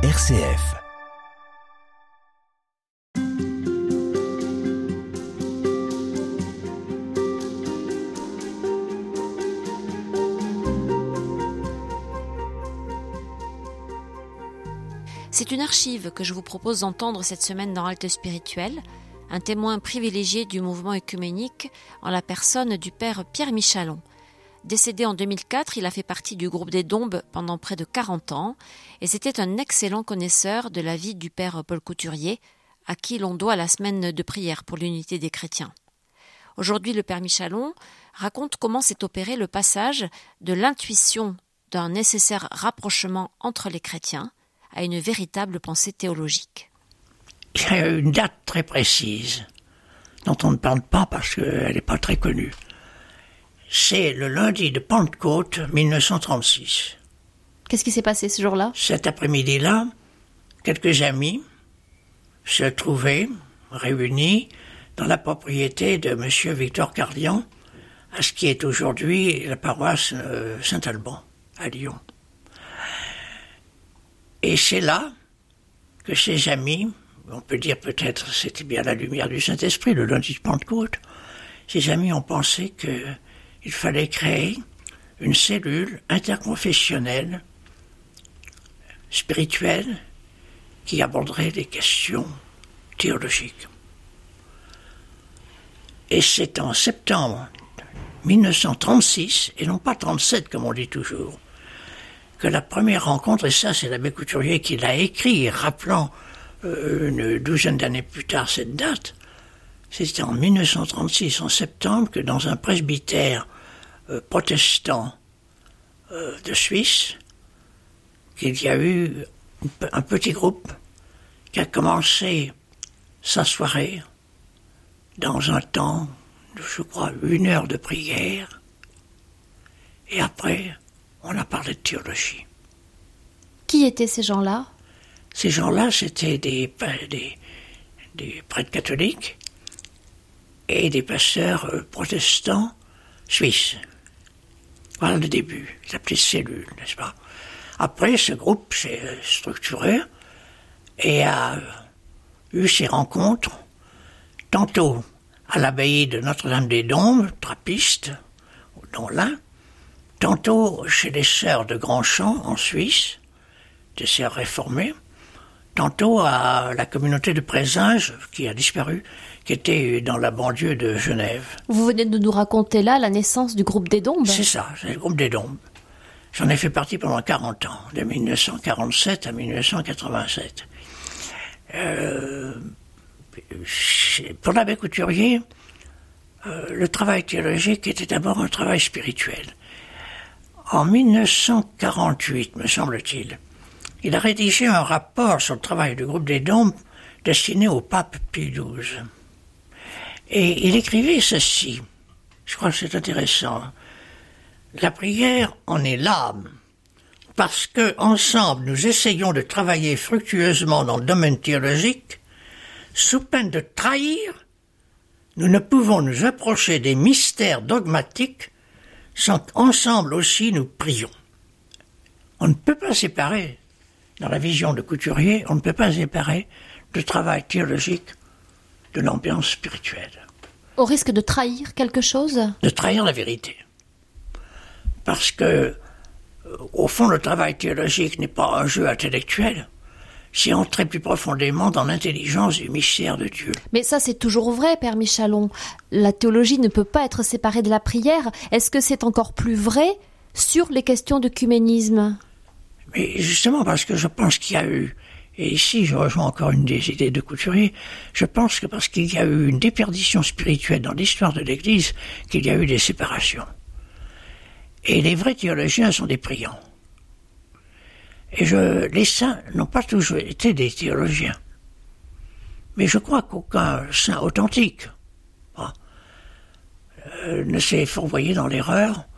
RCF. C'est une archive que je vous propose d'entendre cette semaine dans Halte Spirituelle, un témoin privilégié du mouvement œcuménique en la personne du père Pierre Michalon. Décédé en 2004, il a fait partie du groupe des Dombes pendant près de 40 ans et c'était un excellent connaisseur de la vie du père Paul Couturier, à qui l'on doit la semaine de prière pour l'unité des chrétiens. Aujourd'hui, le père Michalon raconte comment s'est opéré le passage de l'intuition d'un nécessaire rapprochement entre les chrétiens à une véritable pensée théologique. Il y a une date très précise dont on ne parle pas parce qu'elle n'est pas très connue. C'est le lundi de Pentecôte 1936. Qu'est-ce qui s'est passé ce jour-là? Cet après-midi-là, quelques amis se trouvaient réunis dans la propriété de M. Victor Cardian, à ce qui est aujourd'hui la paroisse euh, Saint-Alban, à Lyon. Et c'est là que ces amis, on peut dire peut-être c'était bien la lumière du Saint-Esprit, le lundi de Pentecôte, ces amis ont pensé qu'il fallait créer une cellule interconfessionnelle, spirituelle, qui aborderait les questions théologiques. Et c'est en septembre 1936, et non pas 37 comme on dit toujours, que la première rencontre, et ça c'est l'abbé Couturier qui l'a écrit, rappelant euh, une douzaine d'années plus tard cette date, c'était en 1936, en septembre, que dans un presbytère euh, protestant euh, de Suisse, qu'il y a eu un petit groupe qui a commencé sa soirée dans un temps, je crois, une heure de prière, et après, on a parlé de théologie. Qui étaient ces gens-là? Ces gens-là, c'était des, des, des, prêtres catholiques et des pasteurs euh, protestants suisses. Voilà le début, la petite cellule, n'est-ce pas? Après, ce groupe s'est euh, structuré et a eu ses rencontres, tantôt à l'abbaye de Notre-Dame-des-Dombes, trappiste, dont l'un, tantôt chez les sœurs de Grandchamp en Suisse, des sœurs réformées, tantôt à la communauté de Présage qui a disparu, qui était dans la banlieue de Genève. Vous venez de nous raconter là la naissance du groupe des Dombes C'est ça, c'est le groupe des Dombes. J'en ai fait partie pendant 40 ans, de 1947 à 1987. Euh, pour l'abbé Couturier, euh, le travail théologique était d'abord un travail spirituel. En 1948, me semble-t-il, il a rédigé un rapport sur le travail du groupe des Dombes destiné au pape Pie XII. Et il écrivait ceci. Je crois que c'est intéressant. La prière en est l'âme, parce que ensemble nous essayons de travailler fructueusement dans le domaine théologique, sous peine de trahir, nous ne pouvons nous approcher des mystères dogmatiques sans qu'ensemble aussi nous prions. On ne peut pas séparer, dans la vision de Couturier, on ne peut pas séparer le travail théologique de l'ambiance spirituelle. Au risque de trahir quelque chose? De trahir la vérité. Parce que, au fond, le travail théologique n'est pas un jeu intellectuel, c'est entrer plus profondément dans l'intelligence du mystère de Dieu. Mais ça, c'est toujours vrai, Père Michalon. La théologie ne peut pas être séparée de la prière. Est-ce que c'est encore plus vrai sur les questions d'œcuménisme? Mais justement, parce que je pense qu'il y a eu, et ici je rejoins encore une des idées de Couturier, je pense que parce qu'il y a eu une déperdition spirituelle dans l'histoire de l'Église, qu'il y a eu des séparations. Et les vrais théologiens sont des priants. Et je, les saints n'ont pas toujours été des théologiens. Mais je crois qu'aucun saint authentique euh, ne s'est fourvoyé dans l'erreur,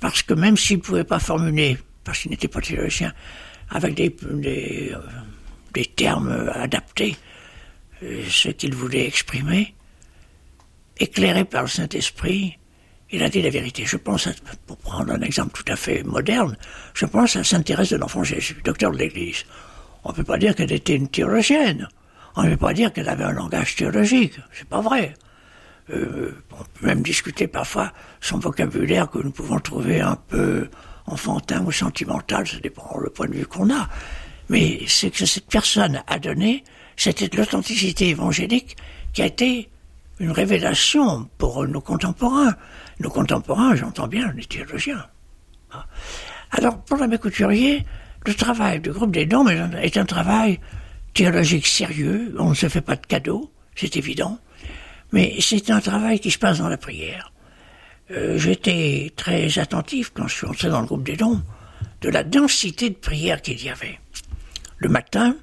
parce que même s'il ne pouvait pas formuler, parce qu'il n'était pas théologien, avec des, des, euh, des termes adaptés, euh, ce qu'il voulait exprimer, éclairé par le Saint-Esprit, il a dit la vérité. Je pense, pour prendre un exemple tout à fait moderne, je pense à Sainte Thérèse de l'Enfant Jésus, docteur de l'Église. on ne peut pas dire qu'elle était une théologienne. On ne peut pas dire qu'elle avait un langage théologique. C'est pas vrai. Euh, on peut même discuter parfois son vocabulaire que nous pouvons trouver un peu enfantin ou sentimental, ça dépend le point de vue qu'on a. Mais ce que cette personne a donné, c'était de l'authenticité évangélique qui a été une révélation pour nos contemporains. Nos contemporains, j'entends bien, les théologiens. Ah. Alors, pour l'abbé Couturier, le travail du groupe des dons est un travail théologique sérieux. On ne se fait pas de cadeaux, c'est évident. Mais c'est un travail qui se passe dans la prière. Euh, j'étais très attentif quand je suis entré dans le groupe des dons de la densité de prière qu'il y avait. Le matin,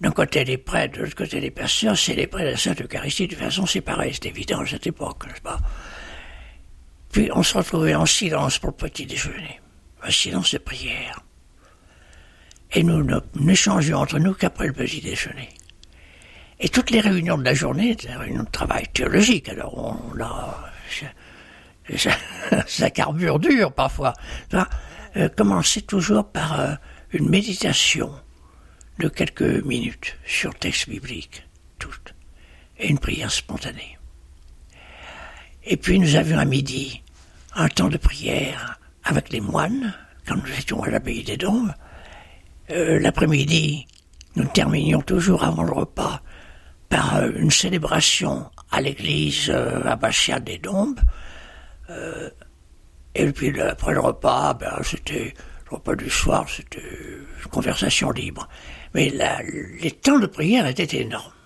d'un côté les prêtres, de l'autre côté les pasteurs, c'est les prêtres la Sainte Eucharistie. De façon, pareil, c'est évident à cette époque, n'est-ce pas? Puis on se retrouvait en silence pour le petit déjeuner, un silence de prière. Et nous n'échangions entre nous qu'après le petit déjeuner. Et toutes les réunions de la journée, réunions de travail théologique, alors on a... Ça, ça, carbure dur parfois. Ça, euh, commençait toujours par euh, une méditation de quelques minutes sur texte biblique, toutes, et une prière spontanée. Et puis nous avions à midi un temps de prière avec les moines, quand nous étions à l'abbaye des Dombes. Euh, l'après-midi, nous terminions toujours avant le repas par euh, une célébration à l'église euh, abbatiale des Dombes. et puis après le repas, ben, c'était le repas du soir, c'était une conversation libre. Mais les temps de prière étaient énormes.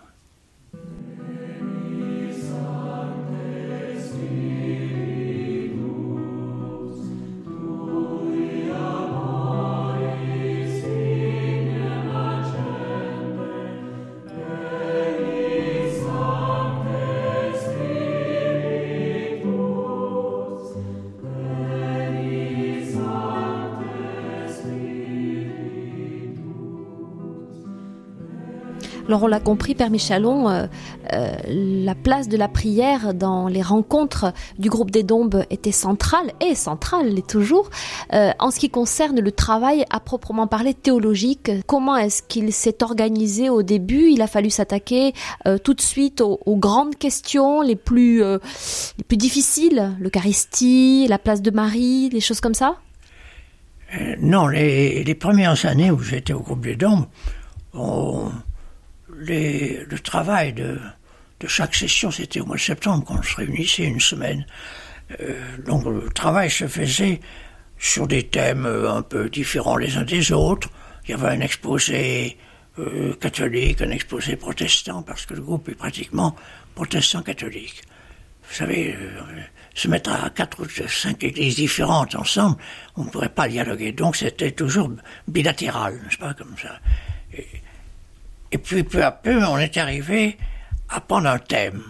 Alors on l'a compris, Père Michalon, euh, euh, la place de la prière dans les rencontres du groupe des Dombes était centrale, et centrale, l'est toujours. Euh, en ce qui concerne le travail à proprement parler théologique, comment est-ce qu'il s'est organisé au début? Il a fallu s'attaquer tout de suite aux, grandes questions les plus, les plus difficiles, l'Eucharistie, la place de Marie, les choses comme ça? Non, les, les, premières années où j'étais au groupe des Dombes, on le travail de, chaque session, c'était au mois de septembre quand on se réunissait une semaine. Euh, donc le travail se faisait sur des thèmes euh, un peu différents les uns des autres. Il y avait un exposé euh, catholique, un exposé protestant, parce que le groupe est pratiquement protestant-catholique. Vous savez, se mettre à quatre ou cinq églises différentes ensemble, on ne pourrait pas dialoguer. Donc c'était toujours bilatéral, n'est-ce pas, comme ça. Puis peu à peu, on est arrivé à prendre un thème.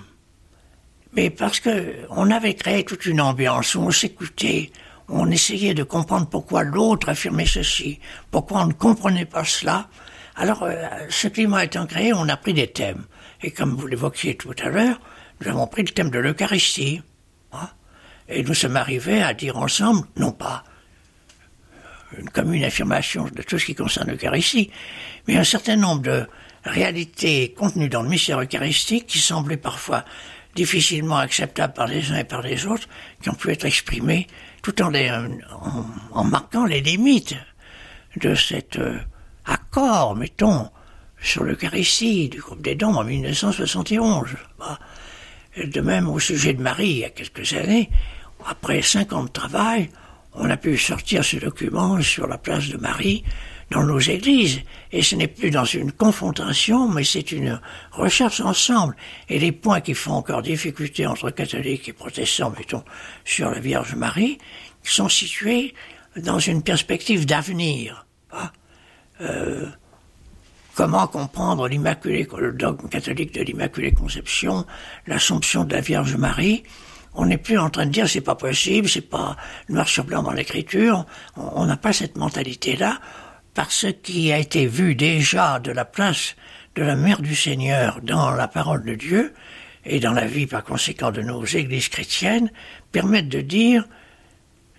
Mais parce que on avait créé toute une ambiance où on s'écoutait, on essayait de comprendre pourquoi l'autre affirmait ceci, pourquoi on ne comprenait pas cela. Alors, euh, ce climat étant créé, on a pris des thèmes. Et comme vous l'évoquiez tout à l'heure, nous avons pris le thème de l'Eucharistie. Hein. et nous sommes arrivés à dire ensemble, non pas une commune affirmation de tout ce qui concerne l'Eucharistie, mais un certain nombre de réalité contenue dans le mystère eucharistique qui semblait parfois difficilement acceptable par les uns et par les autres, qui ont pu être exprimées tout en, en, marquant les limites de cet euh, accord, mettons, sur l'Eucharistie du groupe des dons en 1971. De même au sujet de Marie, il y a quelques années, après cinq ans de travail, on a pu sortir ce document sur la place de Marie dans nos églises. Et ce n'est plus dans une confrontation, mais c'est une recherche ensemble. Et les points qui font encore difficulté entre catholiques et protestants, mettons, sur la Vierge Marie, sont situés dans une perspective d'avenir. Hein. Euh, comment comprendre l'Immaculée, le dogme catholique de l'Immaculée Conception, l'Assomption de la Vierge Marie on n'est plus en train de dire c'est pas possible, c'est pas noir sur blanc dans l'écriture. On n'a pas cette mentalité-là par ce qui a été vu déjà de la place de la mère du Seigneur dans la parole de Dieu et dans la vie par conséquent de nos églises chrétiennes, permettent de dire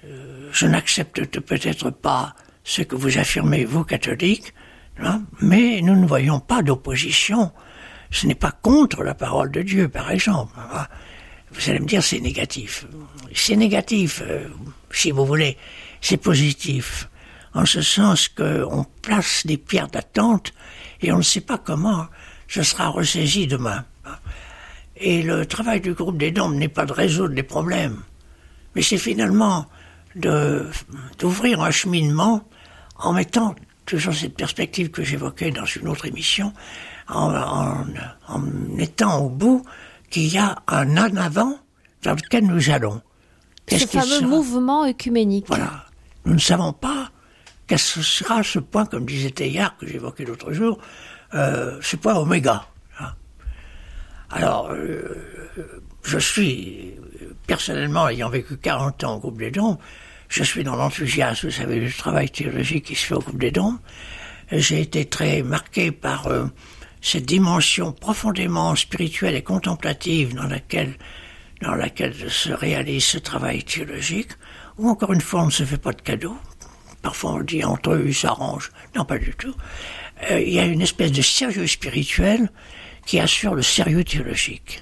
euh, je n'accepte peut-être pas ce que vous affirmez, vous catholiques, Hein. Mais nous ne voyons pas d'opposition. Ce n'est pas contre la parole de Dieu, par exemple. Vous allez me dire, c'est négatif. C'est négatif, euh, si vous voulez. C'est positif. En ce sens qu'on place des pierres d'attente et on ne sait pas comment ce sera ressaisi demain. Et le travail du groupe des dômes n'est pas de résoudre les problèmes, mais c'est finalement d'ouvrir un cheminement en mettant toujours cette perspective que j'évoquais dans une autre émission, en, en, mettant au bout qu'il y a un en avant vers lequel nous allons. Ce fameux mouvement œcuménique. Voilà. Nous ne savons pas quel sera ce point, comme disait Teilhard, que j'évoquais l'autre jour, euh, ce point oméga. Hein. Alors, euh, je suis, personnellement, ayant vécu 40 ans au groupe des dons, je suis dans l'enthousiasme, vous savez, du travail théologique qui se fait au groupe des dons. J'ai été très marqué par euh, cette dimension profondément spirituelle et contemplative dans laquelle, dans laquelle se réalise ce travail théologique, où encore une fois on ne se fait pas de cadeaux. Parfois on dit entre eux ils s'arrangent. Non, pas du tout. Euh, il y a une espèce de sérieux spirituel qui assure le sérieux théologique.